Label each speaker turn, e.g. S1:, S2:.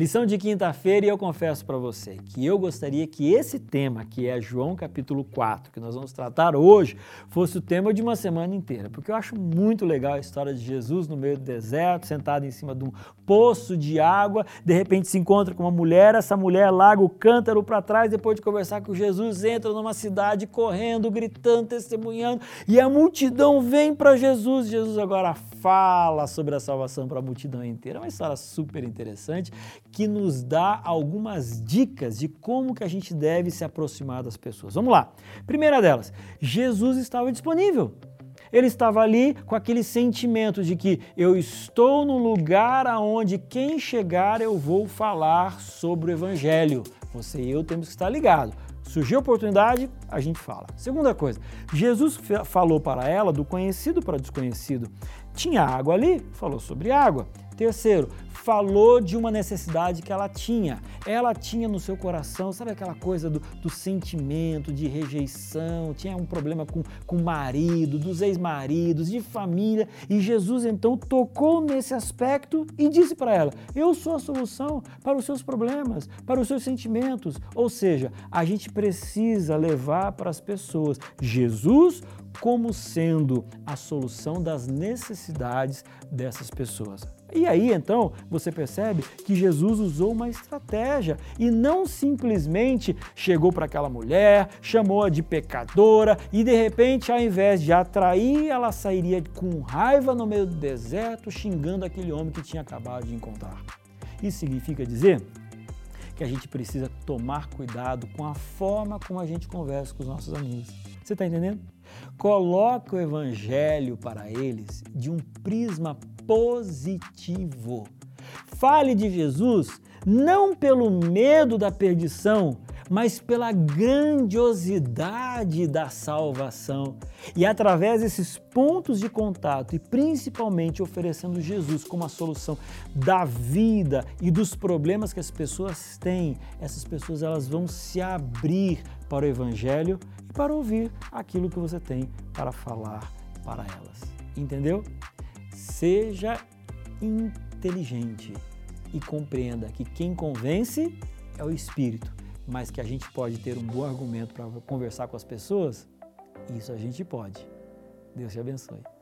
S1: Lição de quinta-feira e eu confesso para você que eu gostaria que esse tema, que é João capítulo 4, que nós vamos tratar hoje, fosse o tema de uma semana inteira, porque eu acho muito legal a história de Jesus no meio do deserto, sentado em cima de um poço de água, de repente se encontra com uma mulher, essa mulher larga o cântaro para trás, depois de conversar com Jesus, entra numa cidade correndo, gritando, testemunhando, e a multidão vem para Jesus. Jesus agora fala sobre a salvação para a multidão inteira. É uma história super interessante que nos dá algumas dicas de como que a gente deve se aproximar das pessoas. Vamos lá. Primeira delas, Jesus estava disponível. Ele estava ali com aquele sentimento de que eu estou no lugar aonde quem chegar eu vou falar sobre o evangelho. Você e eu temos que estar ligados. Surgiu a oportunidade, a gente fala. Segunda coisa, Jesus falou para ela do conhecido para desconhecido. Tinha água ali, falou sobre água. Terceiro, falou de uma necessidade que ela tinha. Ela tinha no seu coração, sabe aquela coisa do, do sentimento de rejeição, tinha um problema com, com o marido, dos ex-maridos, de família. E Jesus então tocou nesse aspecto e disse para ela: Eu sou a solução para os seus problemas, para os seus sentimentos. Ou seja, a gente precisa levar para as pessoas Jesus como sendo a solução das necessidades dessas pessoas. E aí então você percebe que Jesus usou uma estratégia e não simplesmente chegou para aquela mulher, chamou-a de pecadora e de repente, ao invés de atrair, ela sairia com raiva no meio do deserto, xingando aquele homem que tinha acabado de encontrar. Isso significa dizer que a gente precisa tomar cuidado com a forma como a gente conversa com os nossos amigos. Você está entendendo? Coloque o evangelho para eles de um prisma positivo. Fale de Jesus não pelo medo da perdição, mas pela grandiosidade da salvação. E através desses pontos de contato, e principalmente oferecendo Jesus como a solução da vida e dos problemas que as pessoas têm, essas pessoas elas vão se abrir para o Evangelho e para ouvir aquilo que você tem para falar para elas. Entendeu? Seja inteligente e compreenda que quem convence é o espírito, mas que a gente pode ter um bom argumento para conversar com as pessoas, isso a gente pode. Deus te abençoe.